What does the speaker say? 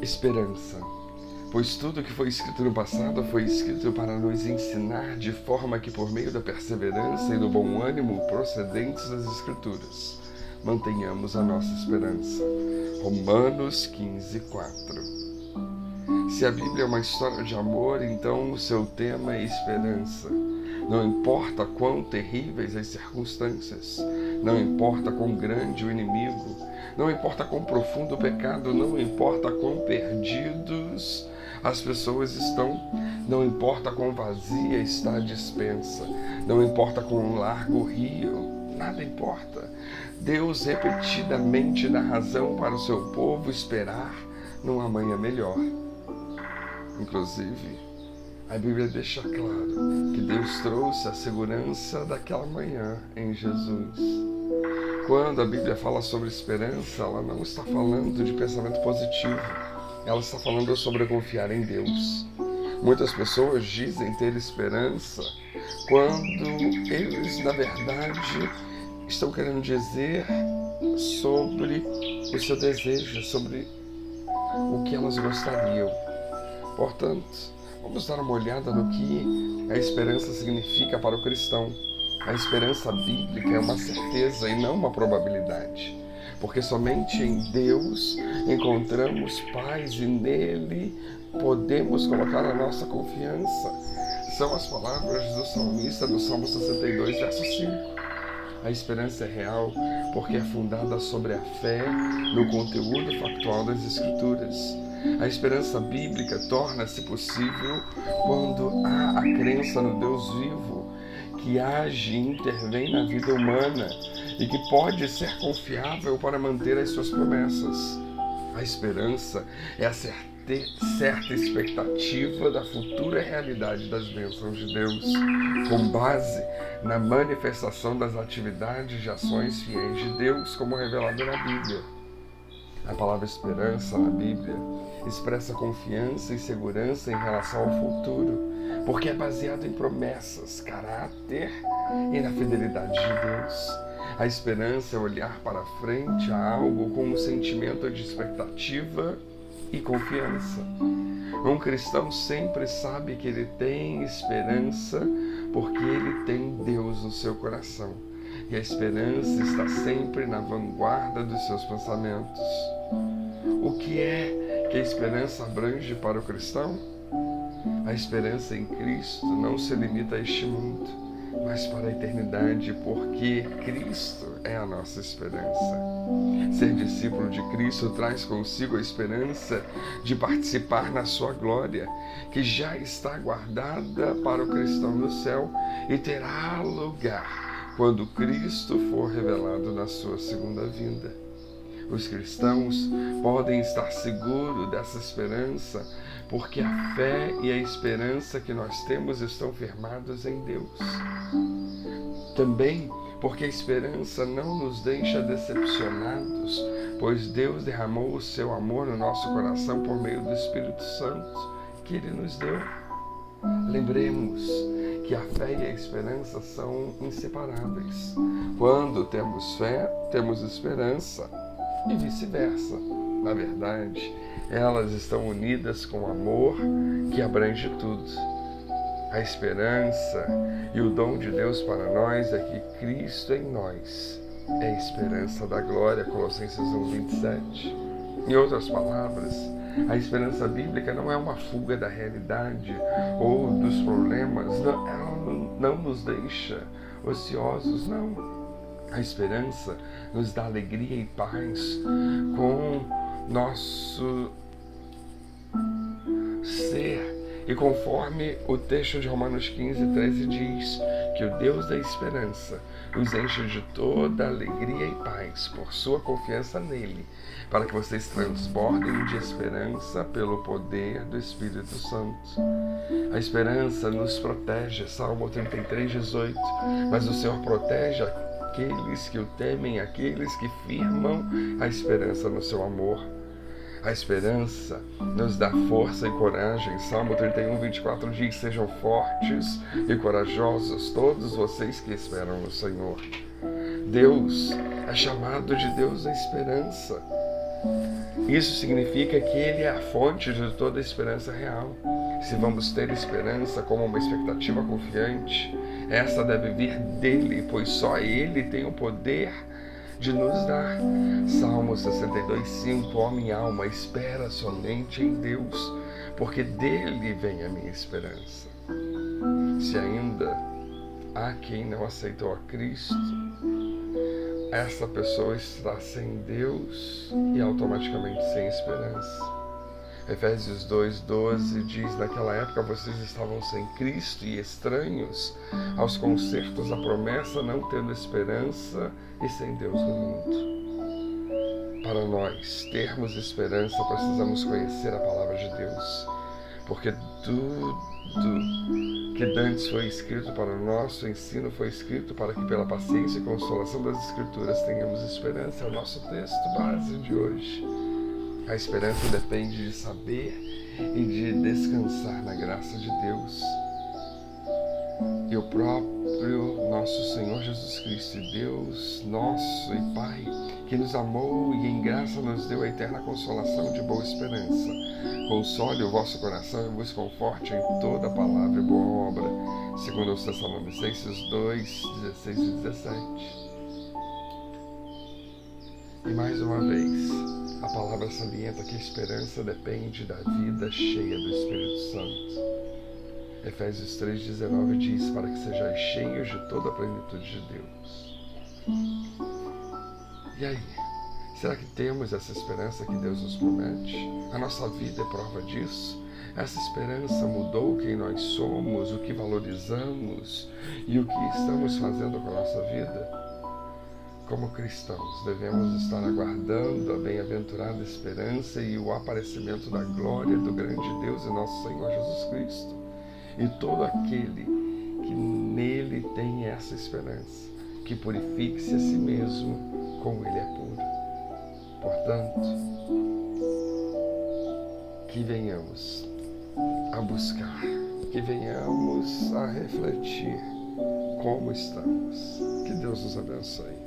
Esperança. Pois tudo que foi escrito no passado foi escrito para nos ensinar de forma que, por meio da perseverança e do bom ânimo procedentes das Escrituras, mantenhamos a nossa esperança. Romanos 15, 4. Se a Bíblia é uma história de amor, então o seu tema é esperança. Não importa quão terríveis as circunstâncias, não importa quão grande o inimigo, não importa quão profundo o pecado, não importa quão perdidos as pessoas estão, não importa quão vazia está a dispensa, não importa quão largo o rio, nada importa. Deus repetidamente dá razão para o seu povo esperar num amanhã melhor. Inclusive, a Bíblia deixa claro que Deus trouxe a segurança daquela manhã em Jesus. Quando a Bíblia fala sobre esperança, ela não está falando de pensamento positivo, ela está falando sobre confiar em Deus. Muitas pessoas dizem ter esperança quando eles, na verdade, estão querendo dizer sobre o seu desejo, sobre o que elas gostariam. Portanto, vamos dar uma olhada no que a esperança significa para o cristão. A esperança bíblica é uma certeza e não uma probabilidade, porque somente em Deus encontramos paz e nele podemos colocar a nossa confiança. São as palavras do salmista do Salmo 62, verso 5. A esperança é real porque é fundada sobre a fé no conteúdo factual das Escrituras. A esperança bíblica torna-se possível quando há a crença no Deus vivo, que age e intervém na vida humana e que pode ser confiável para manter as suas promessas. A esperança é a certa expectativa da futura realidade das bênçãos de Deus, com base na manifestação das atividades e ações fiéis de Deus, como revelado na Bíblia. A palavra esperança na Bíblia expressa confiança e segurança em relação ao futuro, porque é baseado em promessas, caráter e na fidelidade de Deus. A esperança é olhar para frente a algo com um sentimento de expectativa e confiança. Um cristão sempre sabe que ele tem esperança porque ele tem Deus no seu coração. E a esperança está sempre na vanguarda dos seus pensamentos. O que é que a esperança abrange para o cristão? A esperança em Cristo não se limita a este mundo, mas para a eternidade, porque Cristo é a nossa esperança. Ser discípulo de Cristo traz consigo a esperança de participar na sua glória, que já está guardada para o cristão no céu e terá lugar quando Cristo for revelado na sua segunda vinda. Os cristãos podem estar seguros dessa esperança, porque a fé e a esperança que nós temos estão firmados em Deus. Também porque a esperança não nos deixa decepcionados, pois Deus derramou o seu amor no nosso coração por meio do Espírito Santo que Ele nos deu. Lembremos que a fé e a esperança são inseparáveis. Quando temos fé, temos esperança e vice-versa. Na verdade, elas estão unidas com o amor que abrange tudo. A esperança e o dom de Deus para nós é que Cristo em nós é a esperança da glória, Colossenses 1, 27. Em outras palavras, a esperança bíblica não é uma fuga da realidade ou dos problemas, não, ela não nos deixa ociosos, não a esperança nos dá alegria e paz com nosso ser. E conforme o texto de Romanos 15, 13 diz que o Deus da esperança nos enche de toda alegria e paz por sua confiança nele, para que vocês transbordem de esperança pelo poder do Espírito Santo. A esperança nos protege, Salmo 33, 18. Mas o Senhor protege aqueles que o temem, aqueles que firmam a esperança no seu amor. A esperança nos dá força e coragem. Salmo 31, 24 diz: Sejam fortes e corajosos todos vocês que esperam no Senhor. Deus é chamado de Deus da esperança. Isso significa que Ele é a fonte de toda a esperança real. Se vamos ter esperança como uma expectativa confiante, essa deve vir dele, pois só Ele tem o poder de nos dar. Salmo 62, 5: Ó minha alma, espera somente em Deus, porque dele vem a minha esperança. Se ainda há quem não aceitou a Cristo, essa pessoa está sem Deus e automaticamente sem esperança. Efésios 2,12 diz: Naquela época vocês estavam sem Cristo e estranhos aos concertos da promessa, não tendo esperança e sem Deus no mundo. Para nós termos esperança, precisamos conhecer a palavra de Deus, porque tudo que dantes foi escrito para o nosso ensino foi escrito para que, pela paciência e consolação das Escrituras, tenhamos esperança. É o nosso texto base de hoje. A esperança depende de saber e de descansar na graça de Deus. E o próprio nosso Senhor Jesus Cristo, Deus nosso e Pai, que nos amou e em graça nos deu a eterna consolação de boa esperança. Console o vosso coração e vos conforte em toda palavra e boa obra, segundo os Tessalonicenses 2, 16 e 17. E mais uma vez, a palavra salienta que a esperança depende da vida cheia do Espírito Santo. Efésios 3,19 diz: Para que sejais cheios de toda a plenitude de Deus. E aí? Será que temos essa esperança que Deus nos promete? A nossa vida é prova disso. Essa esperança mudou quem nós somos, o que valorizamos e o que estamos fazendo com a nossa vida? Como cristãos, devemos estar aguardando a bem-aventurada esperança e o aparecimento da glória do grande Deus e nosso Senhor Jesus Cristo. E todo aquele que nele tem essa esperança, que purifique-se a si mesmo, como ele é puro. Portanto, que venhamos a buscar, que venhamos a refletir como estamos. Que Deus nos abençoe.